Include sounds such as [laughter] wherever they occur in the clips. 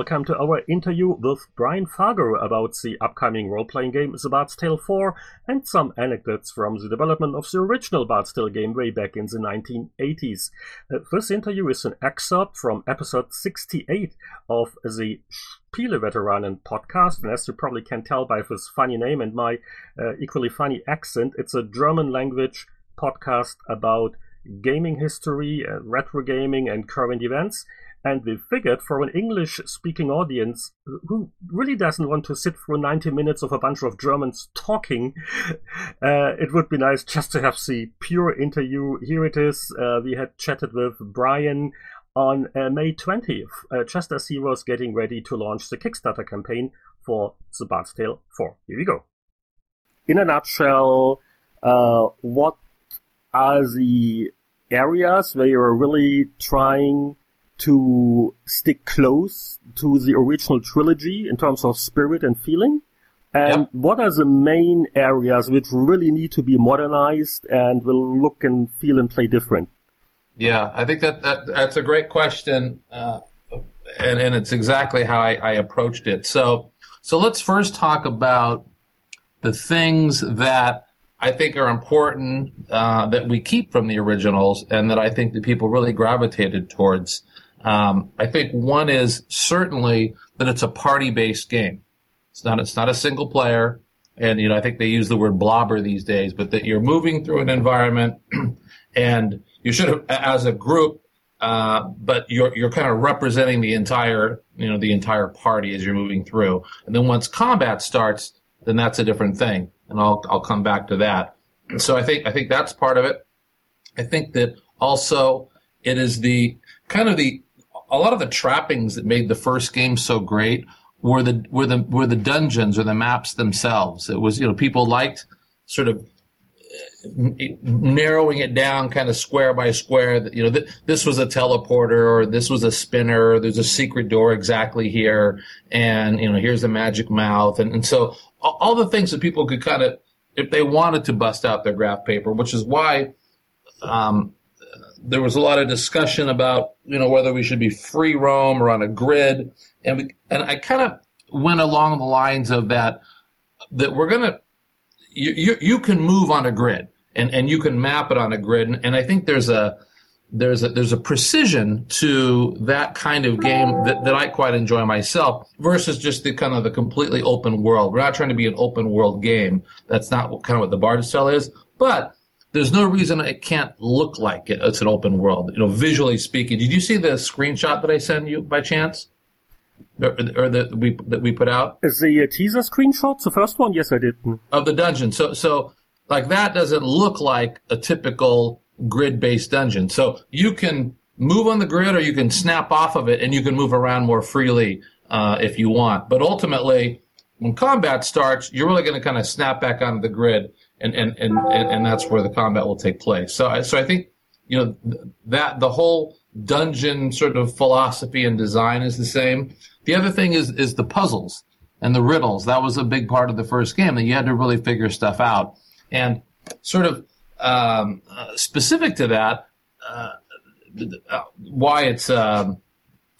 welcome to our interview with Brian Fargo about the upcoming role-playing game The Bard's Tale 4 and some anecdotes from the development of the original Bard's Tale game way back in the 1980s. Uh, this interview is an excerpt from episode 68 of the Spieleveteranen podcast, and as you probably can tell by this funny name and my uh, equally funny accent, it's a German language podcast about gaming history, uh, retro gaming, and current events. And we figured for an English speaking audience who really doesn't want to sit through 90 minutes of a bunch of Germans talking, [laughs] uh, it would be nice just to have the pure interview. Here it is. Uh, we had chatted with Brian on uh, May 20th, uh, just as he was getting ready to launch the Kickstarter campaign for The Bard's Tale 4. Here we go. In a nutshell, uh, what are the areas where you're really trying to stick close to the original trilogy in terms of spirit and feeling? And what are the main areas which really need to be modernized and will look and feel and play different? Yeah, I think that, that that's a great question, uh, and and it's exactly how I, I approached it. So so let's first talk about the things that I think are important uh, that we keep from the originals, and that I think that people really gravitated towards. Um, I think one is certainly that it's a party-based game. It's not it's not a single player, and you know I think they use the word blobber these days, but that you're moving through an environment, [clears throat] and you should have as a group, uh, but you're you're kind of representing the entire you know the entire party as you're moving through, and then once combat starts, then that's a different thing and I'll I'll come back to that. So I think I think that's part of it. I think that also it is the kind of the a lot of the trappings that made the first game so great were the were the were the dungeons or the maps themselves. It was you know people liked sort of uh, narrowing it down kind of square by square. You know th- this was a teleporter or this was a spinner. There's a secret door exactly here. And you know here's a magic mouth. And, and so all the things that people could kind of, if they wanted to bust out their graph paper, which is why um, there was a lot of discussion about, you know, whether we should be free roam or on a grid. And, we, and I kind of went along the lines of that, that we're going to, you, you, you can move on a grid and, and you can map it on a grid. And, and I think there's a, there's a there's a precision to that kind of game that, that I quite enjoy myself versus just the kind of the completely open world. We're not trying to be an open world game. That's not what, kind of what the Bard's Tale is. But there's no reason it can't look like it. It's an open world, you know, visually speaking. Did you see the screenshot that I sent you by chance? Or, or that we that we put out? Is the uh, teaser screenshot the first one? Yes, I did. Of the dungeon. So so like that doesn't look like a typical grid based dungeon. So you can move on the grid or you can snap off of it and you can move around more freely uh, if you want. But ultimately, when combat starts, you're really going to kind of snap back onto the grid and, and, and, and, that's where the combat will take place. So I, so I think, you know, that the whole dungeon sort of philosophy and design is the same. The other thing is, is the puzzles and the riddles. That was a big part of the first game that you had to really figure stuff out. And sort of um, uh, specific to that, uh, why it's um,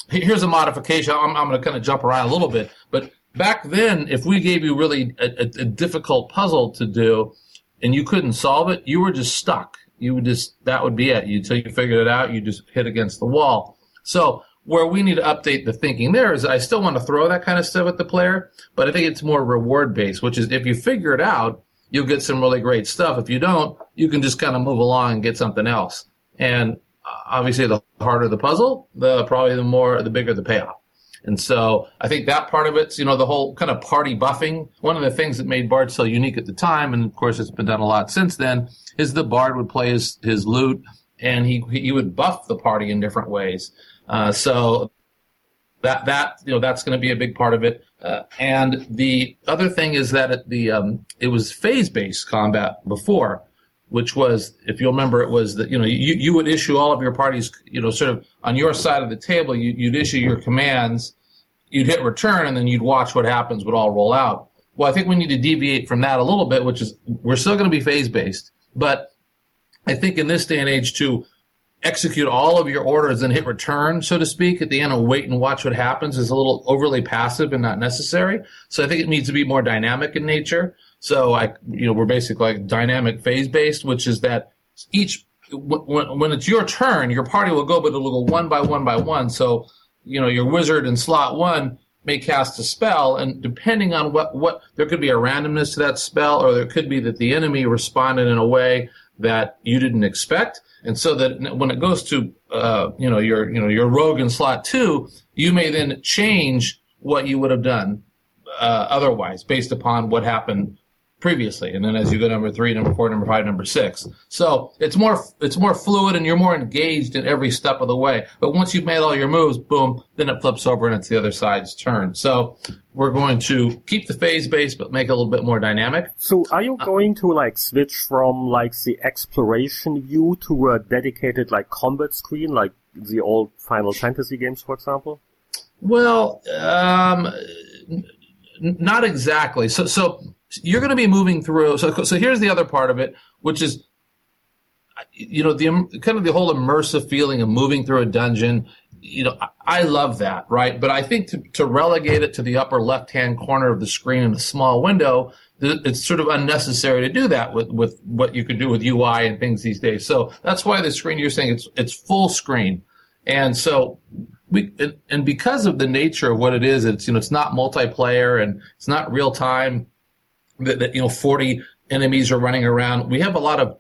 here's a modification. I'm, I'm going to kind of jump around a little bit, but back then, if we gave you really a, a, a, difficult puzzle to do and you couldn't solve it, you were just stuck. You would just that would be it. Until you figured it out, you just hit against the wall. So where we need to update the thinking there is I still want to throw that kind of stuff at the player, but I think it's more reward based, which is if you figure it out, you'll get some really great stuff. If you don't, you can just kind of move along and get something else. And uh, obviously, the harder the puzzle, the probably the more, the bigger the payoff. And so I think that part of it's, you know, the whole kind of party buffing. One of the things that made Bard so unique at the time, and of course it's been done a lot since then, is the Bard would play his, his lute and he, he would buff the party in different ways. Uh, so that, that, you know, that's going to be a big part of it. Uh, and the other thing is that the um, it was phase based combat before, which was if you'll remember, it was that you know you, you would issue all of your parties you know sort of on your side of the table. You, you'd issue your commands, you'd hit return, and then you'd watch what happens would all roll out. Well, I think we need to deviate from that a little bit, which is we're still going to be phase based, but I think in this day and age to execute all of your orders and hit return, so to speak, at the end and wait and watch what happens is a little overly passive and not necessary. So I think it needs to be more dynamic in nature. So I, you know, we're basically like dynamic phase based, which is that each when, when it's your turn, your party will go, but it'll go one by one by one. So, you know, your wizard in slot one may cast a spell, and depending on what, what, there could be a randomness to that spell, or there could be that the enemy responded in a way that you didn't expect. And so that when it goes to, uh, you know, your, you know, your rogue in slot two, you may then change what you would have done, uh, otherwise based upon what happened previously, and then as you go number three, number four, number five, number six. So it's more it's more fluid, and you're more engaged in every step of the way. But once you've made all your moves, boom, then it flips over and it's the other side's turn. So we're going to keep the phase base, but make it a little bit more dynamic. So are you going to like switch from like the exploration view to a dedicated like combat screen, like the old Final Fantasy games, for example? Well, um, not exactly. So so you're going to be moving through. So, so here's the other part of it, which is, you know, the kind of the whole immersive feeling of moving through a dungeon. You know, I love that, right? But I think to, to relegate it to the upper left hand corner of the screen in a small window, it's sort of unnecessary to do that with, with what you can do with UI and things these days. So that's why the screen you're saying it's, it's full screen. And so we, and because of the nature of what it is, it's, you know, it's not multiplayer and it's not real time that, that you know 40 enemies are running around. We have a lot of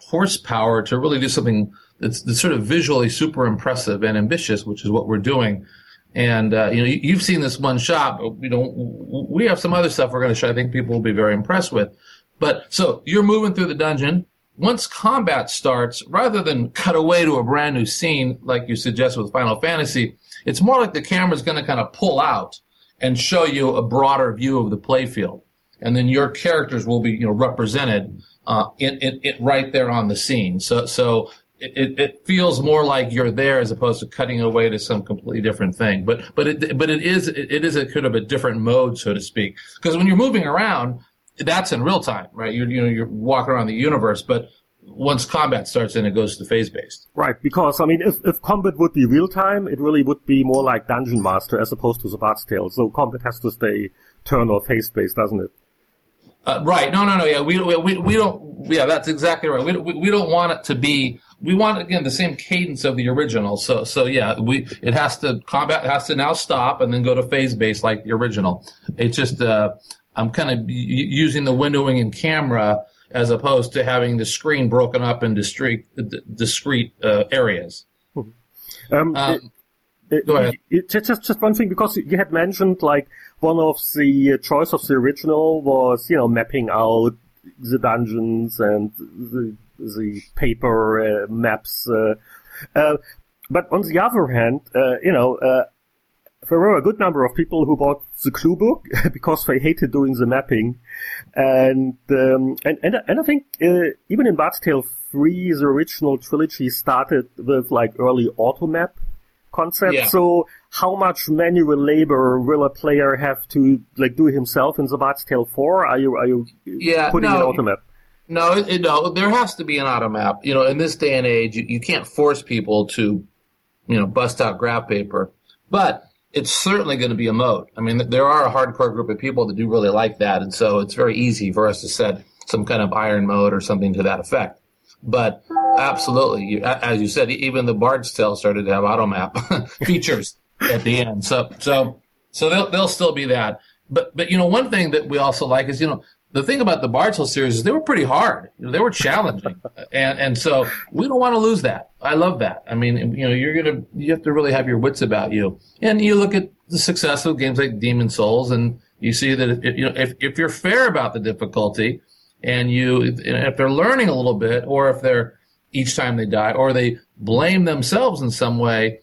horsepower to really do something that's, that's sort of visually super impressive and ambitious, which is what we're doing. And uh, you know, you've seen this one shot. But, you know, we have some other stuff we're going to show. I think people will be very impressed with. But so you're moving through the dungeon. Once combat starts, rather than cut away to a brand new scene like you suggest with Final Fantasy, it's more like the camera's going to kind of pull out and show you a broader view of the playfield and then your characters will be you know represented uh, in, in, in right there on the scene. So so it, it feels more like you're there as opposed to cutting away to some completely different thing. But but it but it is it is a kind of a different mode, so to speak. Because when you're moving around, that's in real time, right? You're you know you're walking around the universe, but once combat starts, then it goes to phase based. Right, because I mean, if, if combat would be real time, it really would be more like Dungeon Master as opposed to the Bard's Tale. So combat has to stay turn or phase based, doesn't it? Uh, right. No, no, no. Yeah, we, we, we don't, yeah, that's exactly right. We, we, we don't want it to be, we want, again, the same cadence of the original. So, so yeah, we, it has to, combat has to now stop and then go to phase base like the original. It's just, uh, I'm kind of using the windowing and camera as opposed to having the screen broken up in discrete, discrete, uh, areas. Um, um it, go ahead. It, just, just one thing, because you had mentioned like, one of the choice of the original was, you know, mapping out the dungeons and the, the paper uh, maps. Uh, uh, but on the other hand, uh, you know, uh, there were a good number of people who bought the clue book [laughs] because they hated doing the mapping, and um, and, and and I think uh, even in Bard's Tale three, the original trilogy started with like early auto map concept. Yeah. So how much manual labor will a player have to like do himself in Bard's Tale 4? Are you are you yeah, putting no, an automap? No, it, no, there has to be an automap. You know, in this day and age, you, you can't force people to, you know, bust out graph paper. But it's certainly going to be a mode. I mean, there are a hardcore group of people that do really like that, and so it's very easy for us to set some kind of iron mode or something to that effect. But absolutely, as you said, even the Bard's Tale started to have auto map [laughs] features at the end. So, so, so they'll they'll still be that. But but you know, one thing that we also like is you know the thing about the Bard's Tale series is they were pretty hard. You know, they were challenging, [laughs] and and so we don't want to lose that. I love that. I mean, you know, you're gonna you have to really have your wits about you, and you look at the success of games like Demon Souls, and you see that if, you know if if you're fair about the difficulty and you if they're learning a little bit or if they're each time they die or they blame themselves in some way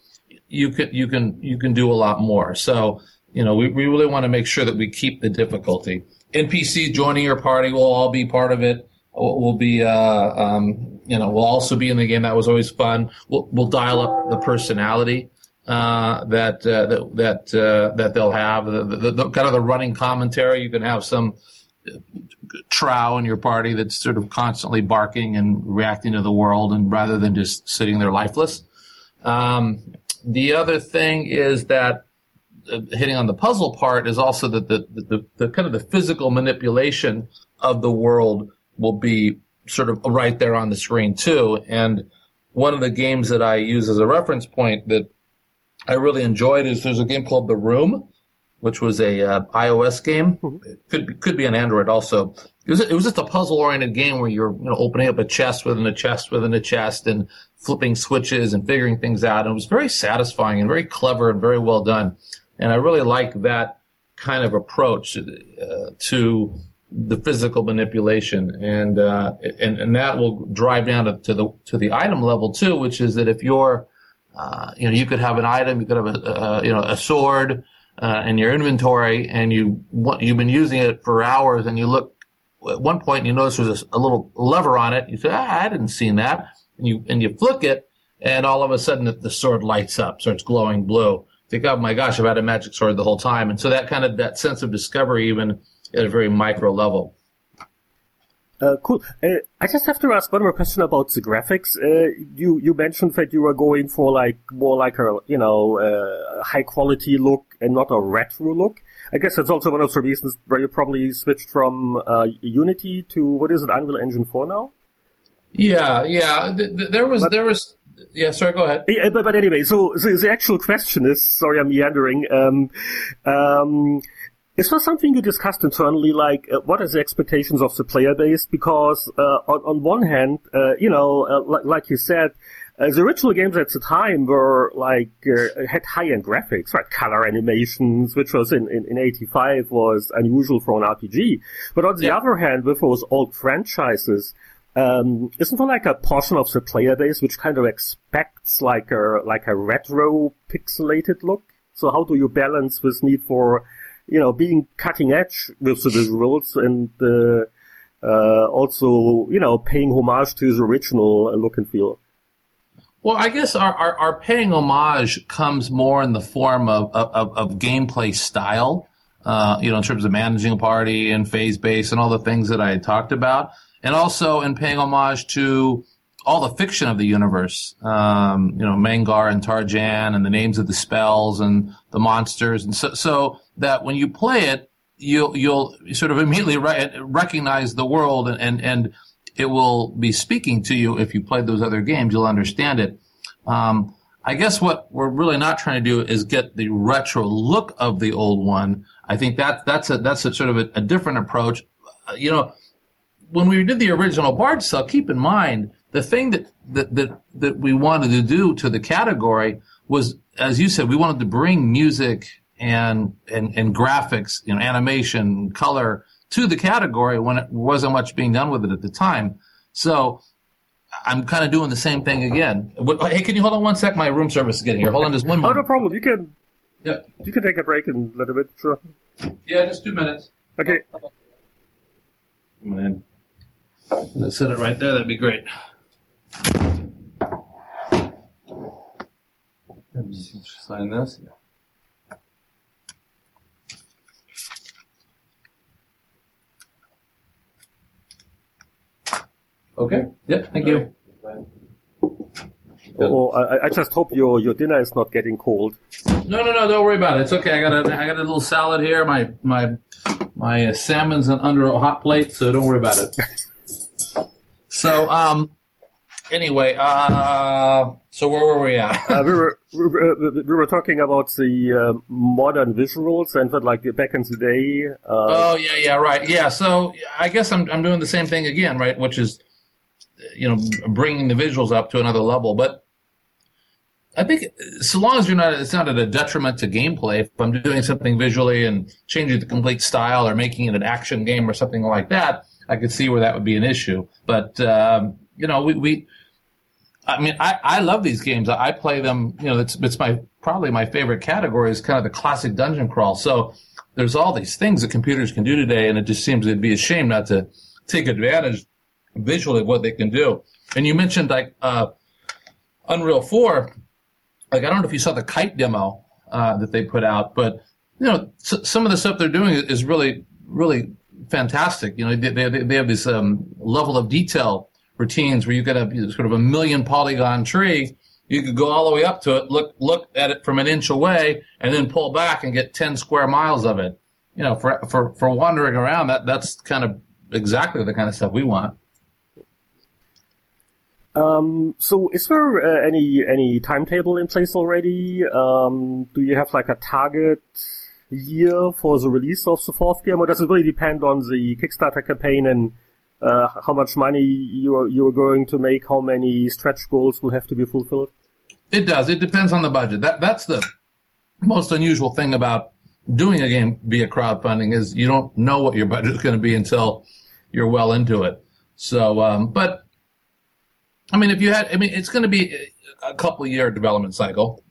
you can you can you can do a lot more. So you know we, we really want to make sure that we keep the difficulty. Npcs joining your party will all be part of it. Will be uh, um, you know will also be in the game. That was always fun. We'll, we'll dial up the personality uh, that uh, that that uh, that they'll have. The, the, the, kind of the running commentary. You can have some trow in your party that's sort of constantly barking and reacting to the world, and rather than just sitting there lifeless. Um, the other thing is that uh, hitting on the puzzle part is also that the, the, the, kind of the physical manipulation of the world will be sort of right there on the screen too. And one of the games that I use as a reference point that I really enjoyed is there's a game called The Room, which was a uh, iOS game. Mm-hmm. It could be, could be an Android also. It was it was just a puzzle oriented game where you're you know opening up a chest within a chest within a chest and flipping switches and figuring things out. And it was very satisfying and very clever and very well done. And I really like that kind of approach uh, to the physical manipulation, and, uh, and and that will drive down to, to, the to the item level too, which is that if you're uh, you know you could have an item, you could have a, a you know a sword uh, in your inventory, and you you've been using it for hours, and you look at one point and you notice there's a, a little lever on it. You say, ah, I didn't see that, and you and you flick it, and all of a sudden the, the sword lights up, starts glowing blue think, oh my gosh, I've had a magic sword the whole time. And so that kind of that sense of discovery, even at a very micro level. Uh, cool. Uh, I just have to ask one more question about the graphics. Uh, you you mentioned that you were going for like more like a you know uh, high quality look and not a retro look. I guess that's also one of the reasons where you probably switched from uh, Unity to what is it, Unreal Engine four now? Yeah, yeah. Th- th- there was but, there was yeah, sorry, go ahead. Yeah, but, but anyway, so, so the actual question is, sorry, I'm meandering. Um, um, is there something you discussed internally, like uh, what are the expectations of the player base? Because uh, on, on one hand, uh, you know, uh, like, like you said, uh, the original games at the time were like uh, had high-end graphics, right? Color animations, which was in, in, in '85 was unusual for an RPG. But on the yeah. other hand, with those old franchises, um, isn't there like a portion of the player base which kind of expects like a like a retro pixelated look? So how do you balance this need for, you know, being cutting edge with the visuals and uh, uh, also, you know, paying homage to his original look and feel? Well, I guess our, our, our, paying homage comes more in the form of, of, of gameplay style, uh, you know, in terms of managing a party and phase base and all the things that I talked about and also in paying homage to all the fiction of the universe. Um, you know, Mangar and Tarjan and the names of the spells and the monsters, and so, so that when you play it, you'll you'll sort of immediately re- recognize the world, and, and and it will be speaking to you. If you played those other games, you'll understand it. Um, I guess what we're really not trying to do is get the retro look of the old one. I think that that's a that's a sort of a, a different approach. Uh, you know, when we did the original Bard's Tale, keep in mind the thing that, that, that, that we wanted to do to the category was, as you said, we wanted to bring music and, and, and graphics, you know, animation, color to the category when it wasn't much being done with it at the time. So I'm kind of doing the same thing again. Hey, can you hold on one sec? My room service is getting here. Hold on just one moment. Oh, no problem. You can. Yeah. You can take a break in a little bit. Sure. Yeah, just two minutes. Okay. Come on in. Let's set it right there. That'd be great. Okay. Yep. Thank you. Oh, I, I, just hope your, your dinner is not getting cold. No, no, no. Don't worry about it. It's okay. I got a I got a little salad here. My my my salmon's under a hot plate, so don't worry about it. [laughs] So, um, anyway, uh, so where were we at? uh, we, were, we, were, we were talking about the uh, modern visuals and that, like back in the day. Uh, oh yeah, yeah, right, yeah. So I guess I'm I'm doing the same thing again, right? Which is, you know, bringing the visuals up to another level. But I think so long as you're not, it's not at a detriment to gameplay. If I'm doing something visually and changing the complete style or making it an action game or something like that, I could see where that would be an issue. But um, you know, we, we I mean, I, I love these games. I play them. You know, it's it's my probably my favorite category is kind of the classic dungeon crawl. So there's all these things that computers can do today, and it just seems it'd be a shame not to take advantage visually of what they can do. And you mentioned like uh, Unreal Four. Like I don't know if you saw the kite demo uh, that they put out, but you know, s- some of the stuff they're doing is really really fantastic. You know, they, they, they have this um, level of detail routines where you get a sort of a million polygon tree. You could go all the way up to it, look look at it from an inch away, and then pull back and get ten square miles of it. You know, for for for wandering around, that that's kind of exactly the kind of stuff we want. Um, so is there uh, any any timetable in place already? Um, do you have like a target year for the release of the fourth game, or does it really depend on the Kickstarter campaign and uh, how much money you're you're going to make, how many stretch goals will have to be fulfilled? It does. It depends on the budget. That that's the most unusual thing about doing a game via crowdfunding is you don't know what your budget is going to be until you're well into it. So, um, but I mean, if you had, I mean, it's going to be a couple year development cycle.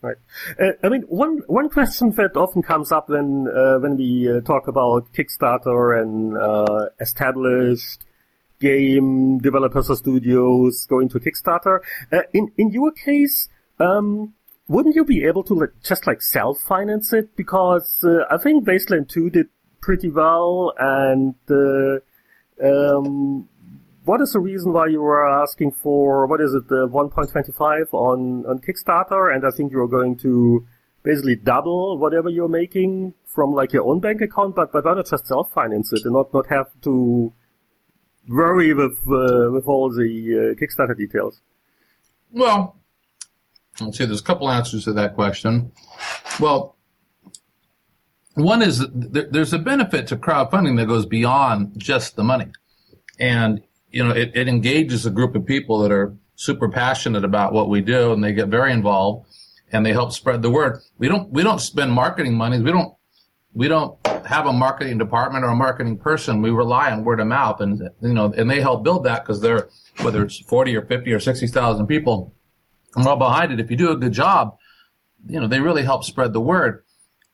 Right. Uh, I mean, one one question that often comes up when uh, when we uh, talk about Kickstarter and uh, established game developers or studios going to Kickstarter. Uh, in in your case, um, wouldn't you be able to like, just like self finance it? Because uh, I think Wasteland Two did pretty well, and um, what is the reason why you were asking for what is it the 1.25 on on Kickstarter, and I think you're going to basically double whatever you're making from like your own bank account, but but why not just self finance it and not not have to worry with uh, with all the uh, Kickstarter details? Well, let's see. There's a couple answers to that question. Well, one is there's a benefit to crowdfunding that goes beyond just the money. And you know, it, it engages a group of people that are super passionate about what we do and they get very involved and they help spread the word. We don't, we don't spend marketing money. We don't, we don't have a marketing department or a marketing person. We rely on word of mouth and, you know, and they help build that because they're, whether it's 40 or 50 or 60,000 people and all behind it. If you do a good job, you know, they really help spread the word.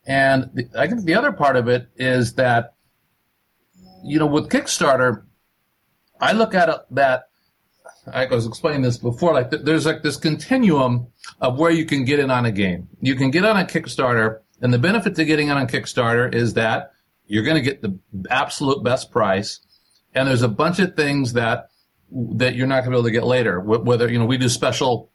And the, I think the other part of it is that, you know, with Kickstarter, I look at it that I was explaining this before, like there's like this continuum of where you can get in on a game. You can get on a Kickstarter, and the benefit to getting on a Kickstarter is that you're going to get the absolute best price, and there's a bunch of things that that you're not going to be able to get later. Whether you know we do special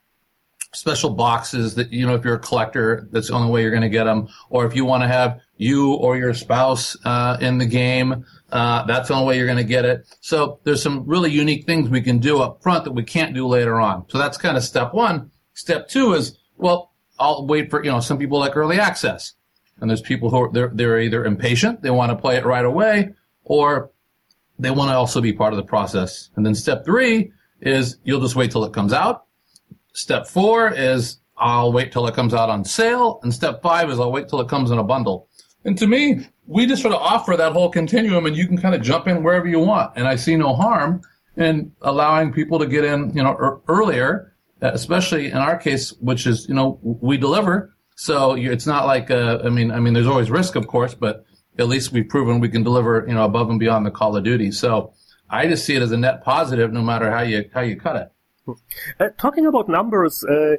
special boxes that you know if you're a collector, that's the only way you're going to get them, or if you want to have you or your spouse uh, in the game. Uh, that's the only way you're going to get it. So there's some really unique things we can do up front that we can't do later on. So that's kind of step one. Step two is, well, I'll wait for, you know, some people like early access. And there's people who are, they're, they're either impatient, they want to play it right away, or they want to also be part of the process. And then step three is you'll just wait till it comes out. Step four is I'll wait till it comes out on sale. And step five is I'll wait till it comes in a bundle. And to me, we just sort of offer that whole continuum and you can kind of jump in wherever you want. And I see no harm in allowing people to get in, you know, er- earlier, especially in our case, which is, you know, we deliver. So it's not like, uh, I mean, I mean, there's always risk, of course, but at least we've proven we can deliver, you know, above and beyond the call of duty. So I just see it as a net positive, no matter how you, how you cut it. Uh, talking about numbers, uh,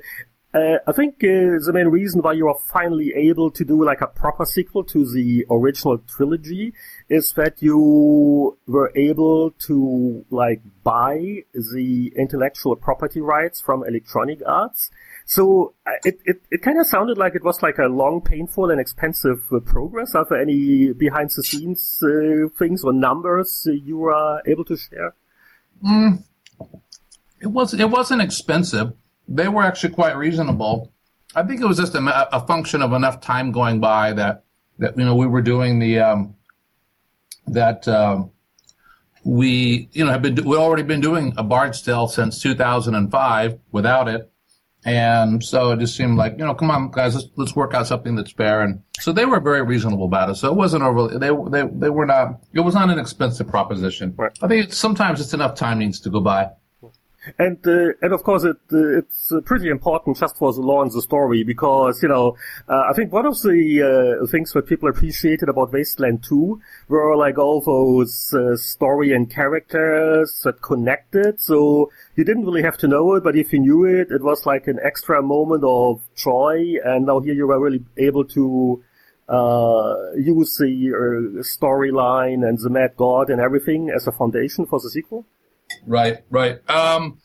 uh, I think uh, the main reason why you are finally able to do like a proper sequel to the original trilogy is that you were able to like buy the intellectual property rights from Electronic Arts. So uh, it, it, it kind of sounded like it was like a long, painful, and expensive uh, progress. Are there any behind the scenes things or numbers you are able to share? Mm. It was it wasn't expensive they were actually quite reasonable. I think it was just a, a function of enough time going by that that you know we were doing the um, that um, we you know have been we already been doing a Bard's Tale since 2005 without it, and so it just seemed like you know come on guys let's let's work out something that's fair and so they were very reasonable about it. So it wasn't overly they they they were not it was not an expensive proposition. Right. I think sometimes it's enough time needs to go by. And uh, and of course it uh, it's uh, pretty important just for the law and the story because you know uh, I think one of the uh, things that people appreciated about Wasteland 2 were like all those uh, story and characters that connected. So you didn't really have to know it, but if you knew it, it was like an extra moment of joy. And now here you were really able to uh, use the uh, storyline and the Mad God and everything as a foundation for the sequel? Right, right. Um,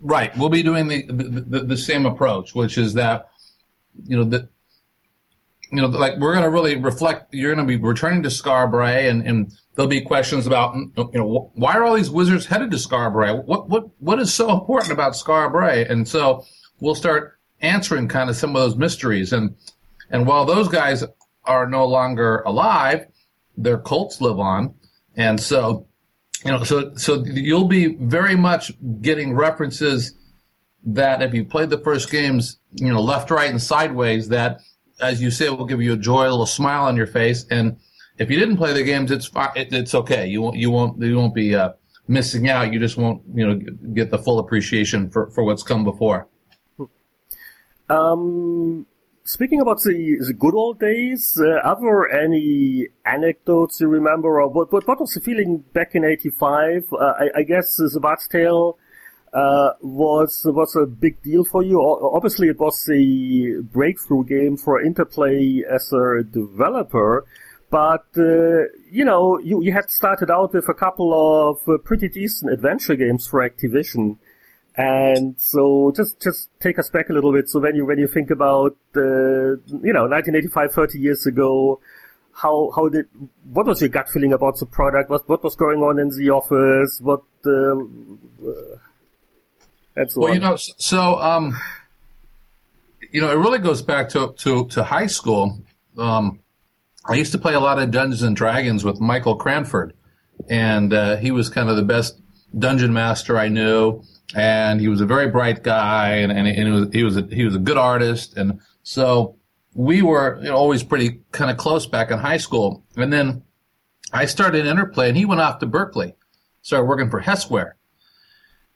right. We'll be doing the, the, the, same approach, which is that, you know, that, you know, like we're going to really reflect, you're going to be returning to Skara Brae and, and there'll be questions about, you know, why are all these wizards headed to Skara Brae? What, what, what is so important about Skara Brae? And so we'll start answering kind of some of those mysteries. And, and while those guys are no longer alive, their cults live on. And so, you know, so, so you'll be very much getting references that if you played the first games, you know, left, right, and sideways, that, as you say, will give you a joy, a little smile on your face. And if you didn't play the games, it's fine. It, it's okay. You won't, you won't, you won't be, uh, missing out. You just won't, you know, get the full appreciation for, for what's come before. Um, speaking about the, the good old days, uh, are there any anecdotes you remember, or what, what, what was the feeling back in '85? Uh, I, I, guess the Bard's Tale uh, was was a big deal for you. Obviously, it was the breakthrough game for Interplay as a developer. But uh, you know, you, you had started out with a couple of uh, pretty decent adventure games for Activision. And so just, just take us back a little bit. So when you, when you think about, uh, you know, 1985, 30 years ago, how, how did, what was your gut feeling about the product? What, what was going on in the office? What, uh, uh and so well, on. you know, so, um, you know, it really goes back to, to, to high school. Um, I used to play a lot of Dungeons and Dragons with Michael Cranford, and uh, he was kind of the best dungeon master I knew and he was a very bright guy, and, and, and he was he was a, he was a good artist, and so we were you know, always pretty kind of close back in high school. And then I started Interplay, and he went off to Berkeley, started working for Hesware.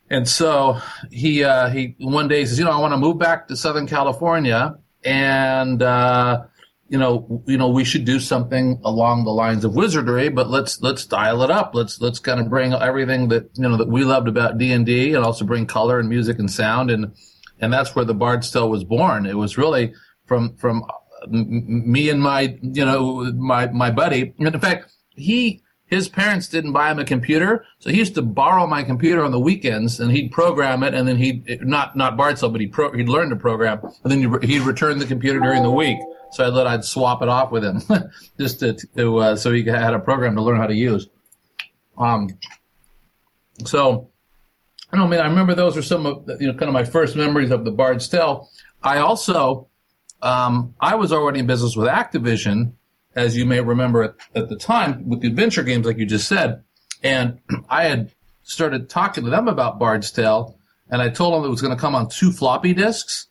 And so he uh, he one day says, you know, I want to move back to Southern California, and uh, you know, you know, we should do something along the lines of wizardry, but let's let's dial it up. Let's let's kind of bring everything that you know that we loved about D and D, and also bring color and music and sound, and and that's where the Bard's Tale was born. It was really from from me and my you know my my buddy. And in fact, he his parents didn't buy him a computer, so he used to borrow my computer on the weekends, and he'd program it, and then he'd not not Tale, but he'd pro, he'd learn to program, and then he'd return the computer during the week. So I thought I'd swap it off with him [laughs] just to, to uh, so he had a program to learn how to use. Um, so I don't mean I remember those are some of you know kind of my first memories of the Bard's Tale. I also um, I was already in business with Activision, as you may remember at, at the time with the adventure games, like you just said, and [clears throat] I had started talking to them about Bard's Tale, and I told them it was going to come on two floppy disks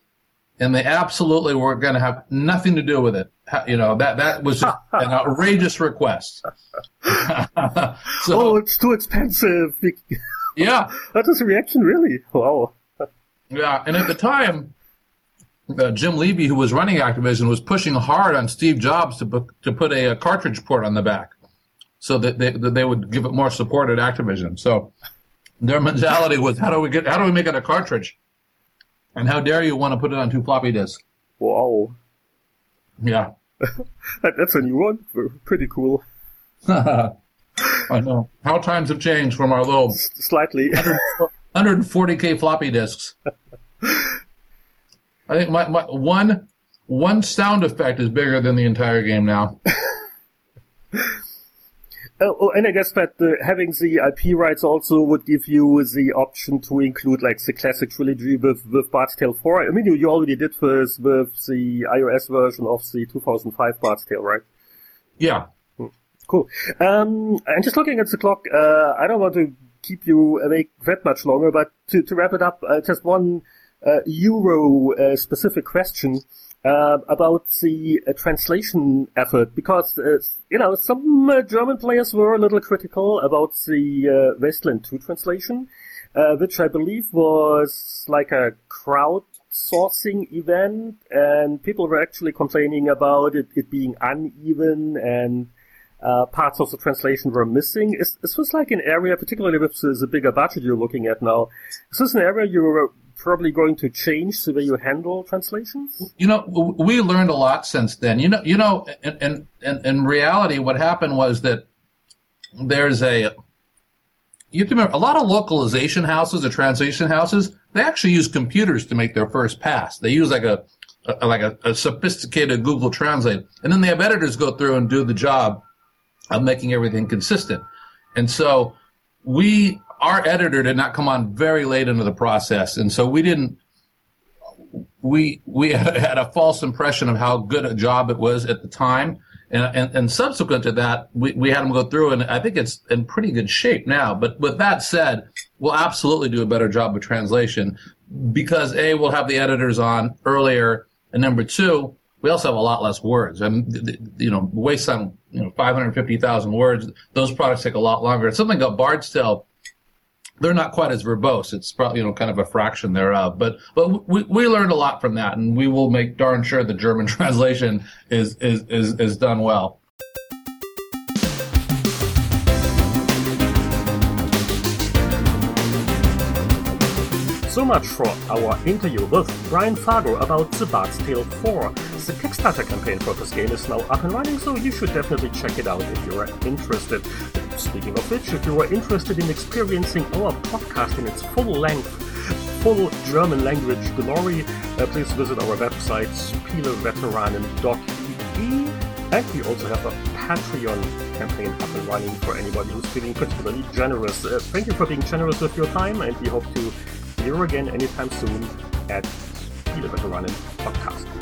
and they absolutely were going to have nothing to do with it. You know that that was [laughs] an outrageous request. [laughs] so, oh, it's too expensive. [laughs] yeah, that was a reaction, really. Wow. yeah, and at the time, uh, Jim Levy, who was running Activision, was pushing hard on Steve Jobs to put, to put a, a cartridge port on the back, so that they that they would give it more support at Activision. So their mentality was, how do we get how do we make it a cartridge? And how dare you want to put it on two floppy disks? Wow. Yeah. [laughs] That's a new one. Pretty cool. [laughs] I know. How times have changed from our little S- slightly 140k floppy disks. [laughs] I think my, my one one sound effect is bigger than the entire game now. Oh, oh, and I guess that uh, having the IP rights also would give you the option to include like the classic trilogy with, with Bard's Tale 4. I mean, you, you already did this with the iOS version of the 2005 Bard's Tale, right? Yeah. Hmm. Cool. Um, and just looking at the clock, uh, I don't want to keep you awake that much longer, but to, to wrap it up, uh, just one uh, Euro uh, specific question uh, about the uh, translation effort because uh, you know some uh, German players were a little critical about the uh, Wasteland 2 translation, uh, which I believe was like a crowdsourcing event, and people were actually complaining about it, it being uneven and. parts of the translation were missing. Is, is this like an area, particularly with the, the bigger budget you're looking at now, is this an area you're probably going to change the way you handle translations? You know, we learned a lot since then. You know, you know, in in, in reality, what happened was that there's a you remember a lot of localization houses or translation houses they actually use computers to make their first pass. They use like a, a like a, a sophisticated Google Translate, and then they have editors go through and do the job of making everything consistent. And so we our editor did not come on very late into the process, and so we didn't. We we [laughs] had a false impression of how good a job it was at the time, and and, and subsequent to that, we, we had them go through, and I think it's in pretty good shape now. But with that said, we'll absolutely do a better job of translation because a we'll have the editors on earlier, and number two, we also have a lot less words. I mean, you know, Wasteland you know 550,000 words. Those products take a lot longer. It's Something like Bard's they're not quite as verbose. It's probably you know kind of a fraction thereof. But but we, we learned a lot from that, and we will make darn sure the German [laughs] translation is is is, is done well. So much for our interview with Brian Fargo about The Bard's Tale 4. The Kickstarter campaign for this game is now up and running, so you should definitely check it out if you are interested. Speaking of which, if you are interested in experiencing our podcast in its full length, full German language glory, uh, please visit our website, spieleveteranen.de. And we also have a Patreon campaign up and running for anybody who's feeling particularly generous. Uh, thank you for being generous with your time, and we hope to you again anytime soon at the Spieleveteranen Podcast.